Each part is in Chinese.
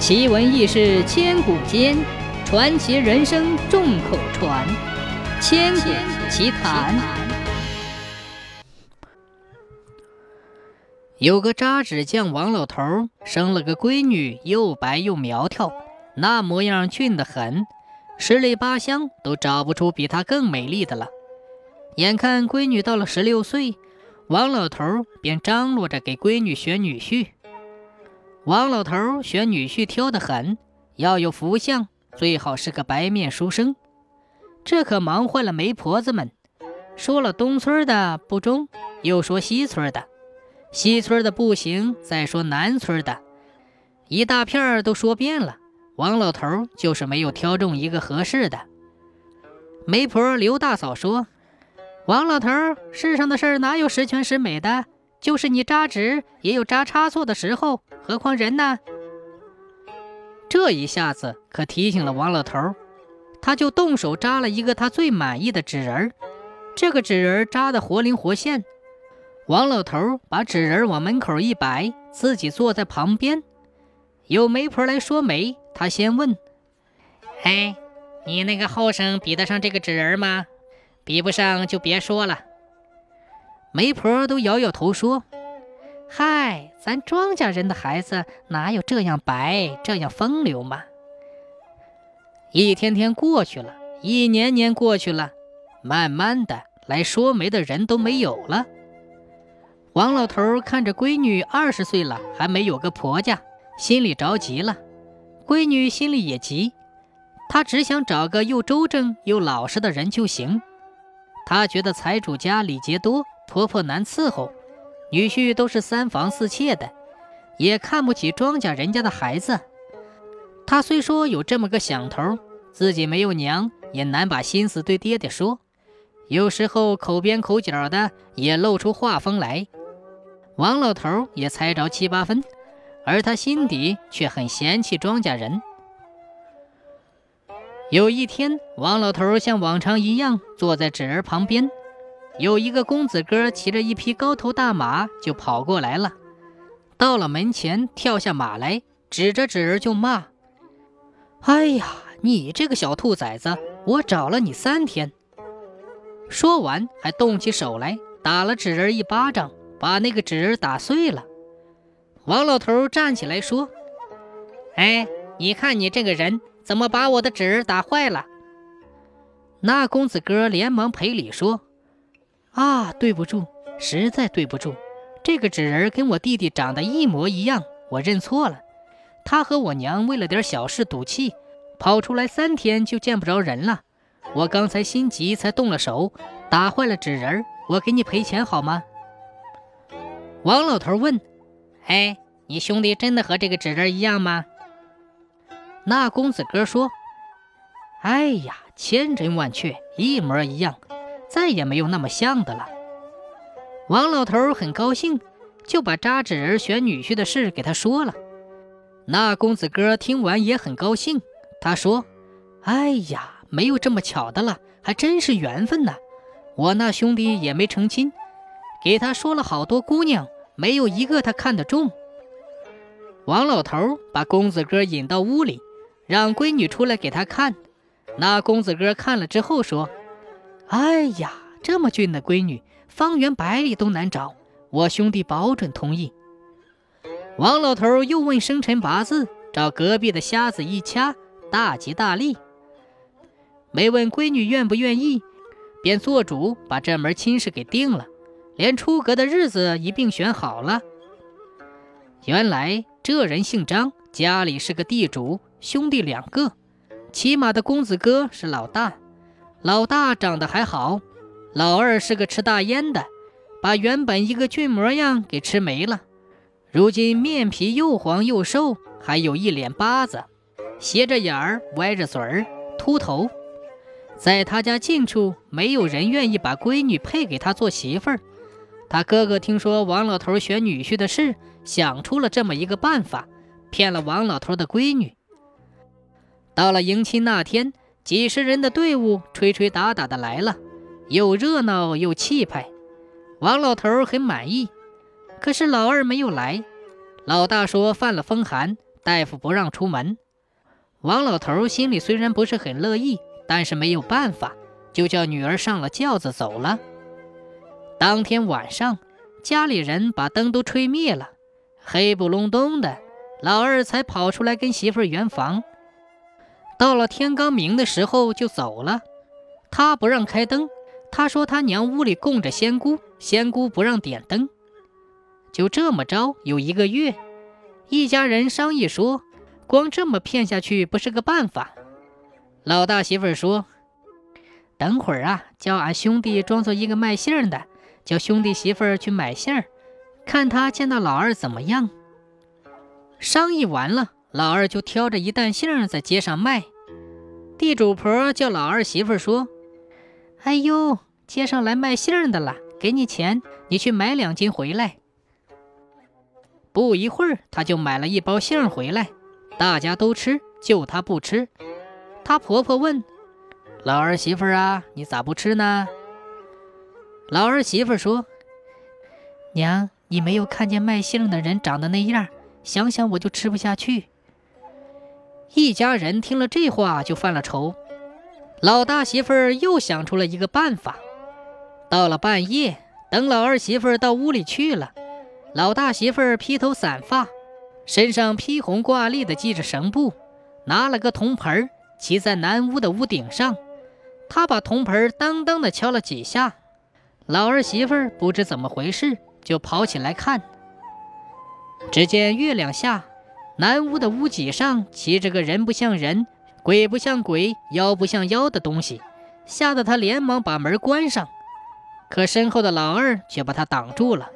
奇闻异事千古间，传奇人生众口传。千古奇谈。有个扎纸匠王老头生了个闺女，又白又苗条，那模样俊得很，十里八乡都找不出比她更美丽的了。眼看闺女到了十六岁，王老头便张罗着给闺女选女婿。王老头选女婿挑得很，要有福相，最好是个白面书生。这可忙坏了媒婆子们，说了东村的不中，又说西村的，西村的不行，再说南村的，一大片儿都说遍了。王老头就是没有挑中一个合适的。媒婆刘大嫂说：“王老头，世上的事儿哪有十全十美的？就是你扎纸也有扎差错的时候。”何况人呢？这一下子可提醒了王老头，他就动手扎了一个他最满意的纸人这个纸人扎得活灵活现。王老头把纸人往门口一摆，自己坐在旁边。有媒婆来说媒，他先问：“嘿，你那个后生比得上这个纸人吗？比不上就别说了。”媒婆都摇摇头说。嗨，咱庄稼人的孩子哪有这样白、这样风流嘛？一天天过去了，一年年过去了，慢慢的来说媒的人都没有了。王老头看着闺女二十岁了还没有个婆家，心里着急了。闺女心里也急，她只想找个又周正又老实的人就行。她觉得财主家礼节多，婆婆难伺候。女婿都是三房四妾的，也看不起庄稼人家的孩子。他虽说有这么个想头，自己没有娘，也难把心思对爹爹说。有时候口边口角的也露出话风来。王老头也猜着七八分，而他心底却很嫌弃庄稼人。有一天，王老头像往常一样坐在纸人旁边。有一个公子哥骑着一匹高头大马就跑过来了，到了门前跳下马来，指着纸人就骂：“哎呀，你这个小兔崽子，我找了你三天！”说完还动起手来打了纸人一巴掌，把那个纸人打碎了。王老头站起来说：“哎，你看你这个人怎么把我的纸人打坏了？”那公子哥连忙赔礼说。啊，对不住，实在对不住。这个纸人跟我弟弟长得一模一样，我认错了。他和我娘为了点小事赌气，跑出来三天就见不着人了。我刚才心急才动了手，打坏了纸人。我给你赔钱好吗？王老头问：“哎，你兄弟真的和这个纸人一样吗？”那公子哥说：“哎呀，千真万确，一模一样。”再也没有那么像的了。王老头很高兴，就把扎纸人选女婿的事给他说了。那公子哥听完也很高兴，他说：“哎呀，没有这么巧的了，还真是缘分呐！我那兄弟也没成亲，给他说了好多姑娘，没有一个他看得中。”王老头把公子哥引到屋里，让闺女出来给他看。那公子哥看了之后说。哎呀，这么俊的闺女，方圆百里都难找。我兄弟保准同意。王老头又问生辰八字，找隔壁的瞎子一掐，大吉大利。没问闺女愿不愿意，便做主把这门亲事给定了，连出阁的日子一并选好了。原来这人姓张，家里是个地主，兄弟两个，骑马的公子哥是老大。老大长得还好，老二是个吃大烟的，把原本一个俊模样给吃没了。如今面皮又黄又瘦，还有一脸疤子，斜着眼儿，歪着嘴儿，秃头。在他家近处，没有人愿意把闺女配给他做媳妇儿。他哥哥听说王老头选女婿的事，想出了这么一个办法，骗了王老头的闺女。到了迎亲那天。几十人的队伍吹吹打打的来了，又热闹又气派。王老头很满意，可是老二没有来。老大说犯了风寒，大夫不让出门。王老头心里虽然不是很乐意，但是没有办法，就叫女儿上了轿子走了。当天晚上，家里人把灯都吹灭了，黑不隆咚的，老二才跑出来跟媳妇圆房。到了天刚明的时候就走了，他不让开灯，他说他娘屋里供着仙姑，仙姑不让点灯。就这么着，有一个月，一家人商议说，光这么骗下去不是个办法。老大媳妇说：“等会儿啊，叫俺兄弟装作一个卖杏的，叫兄弟媳妇儿去买杏儿，看他见到老二怎么样。”商议完了。老二就挑着一担杏在街上卖，地主婆叫老二媳妇说：“哎呦，街上来卖杏的了，给你钱，你去买两斤回来。”不一会儿，他就买了一包杏回来，大家都吃，就他不吃。他婆婆问：“老二媳妇啊，你咋不吃呢？”老二媳妇说：“娘，你没有看见卖杏的人长得那样，想想我就吃不下去。”一家人听了这话就犯了愁。老大媳妇儿又想出了一个办法。到了半夜，等老二媳妇儿到屋里去了，老大媳妇儿披头散发，身上披红挂绿的系着绳布，拿了个铜盆儿，骑在南屋的屋顶上。他把铜盆当当的敲了几下，老二媳妇儿不知怎么回事，就跑起来看。只见月亮下。南屋的屋脊上骑着个人不像人、鬼不像鬼、妖不像妖的东西，吓得他连忙把门关上。可身后的老二却把他挡住了。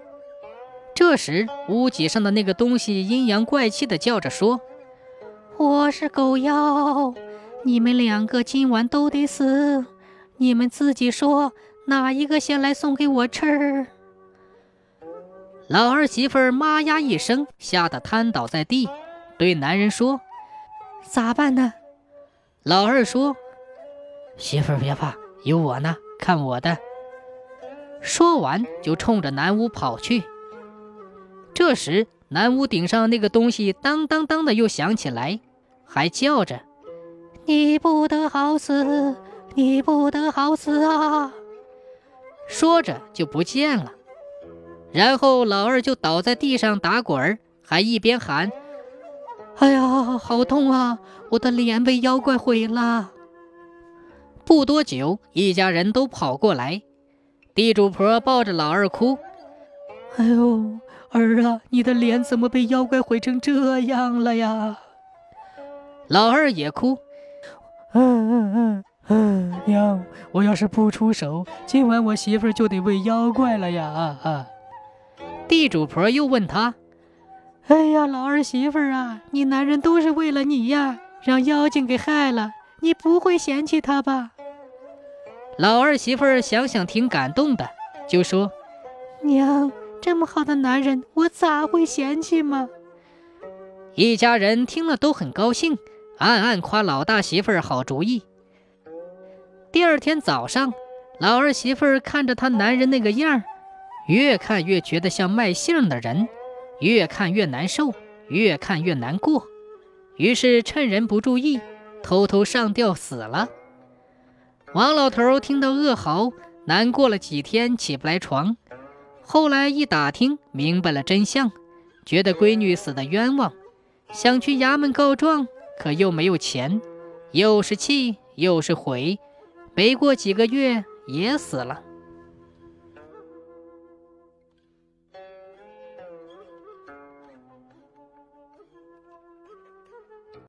这时，屋脊上的那个东西阴阳怪气地叫着说：“我是狗妖，你们两个今晚都得死。你们自己说，哪一个先来送给我吃？”老二媳妇儿妈呀一声，吓得瘫倒在地。对男人说：“咋办呢？”老二说：“媳妇儿别怕，有我呢，看我的。”说完就冲着南屋跑去。这时，南屋顶上那个东西当当当的又响起来，还叫着：“你不得好死，你不得好死啊！”说着就不见了。然后老二就倒在地上打滚，还一边喊。哎呀，好痛啊！我的脸被妖怪毁了。不多久，一家人都跑过来，地主婆抱着老二哭：“哎呦，儿啊，你的脸怎么被妖怪毁成这样了呀？”老二也哭：“嗯嗯嗯嗯，娘，我要是不出手，今晚我媳妇就得喂妖怪了呀！”啊啊！地主婆又问他。哎呀，老二媳妇儿啊，你男人都是为了你呀，让妖精给害了，你不会嫌弃他吧？老二媳妇儿想想挺感动的，就说：“娘，这么好的男人，我咋会嫌弃嘛？”一家人听了都很高兴，暗暗夸老大媳妇儿好主意。第二天早上，老二媳妇儿看着她男人那个样儿，越看越觉得像卖杏的人。越看越难受，越看越难过，于是趁人不注意，偷偷上吊死了。王老头听到噩耗，难过了几天，起不来床。后来一打听，明白了真相，觉得闺女死的冤枉，想去衙门告状，可又没有钱，又是气又是悔，没过几个月也死了。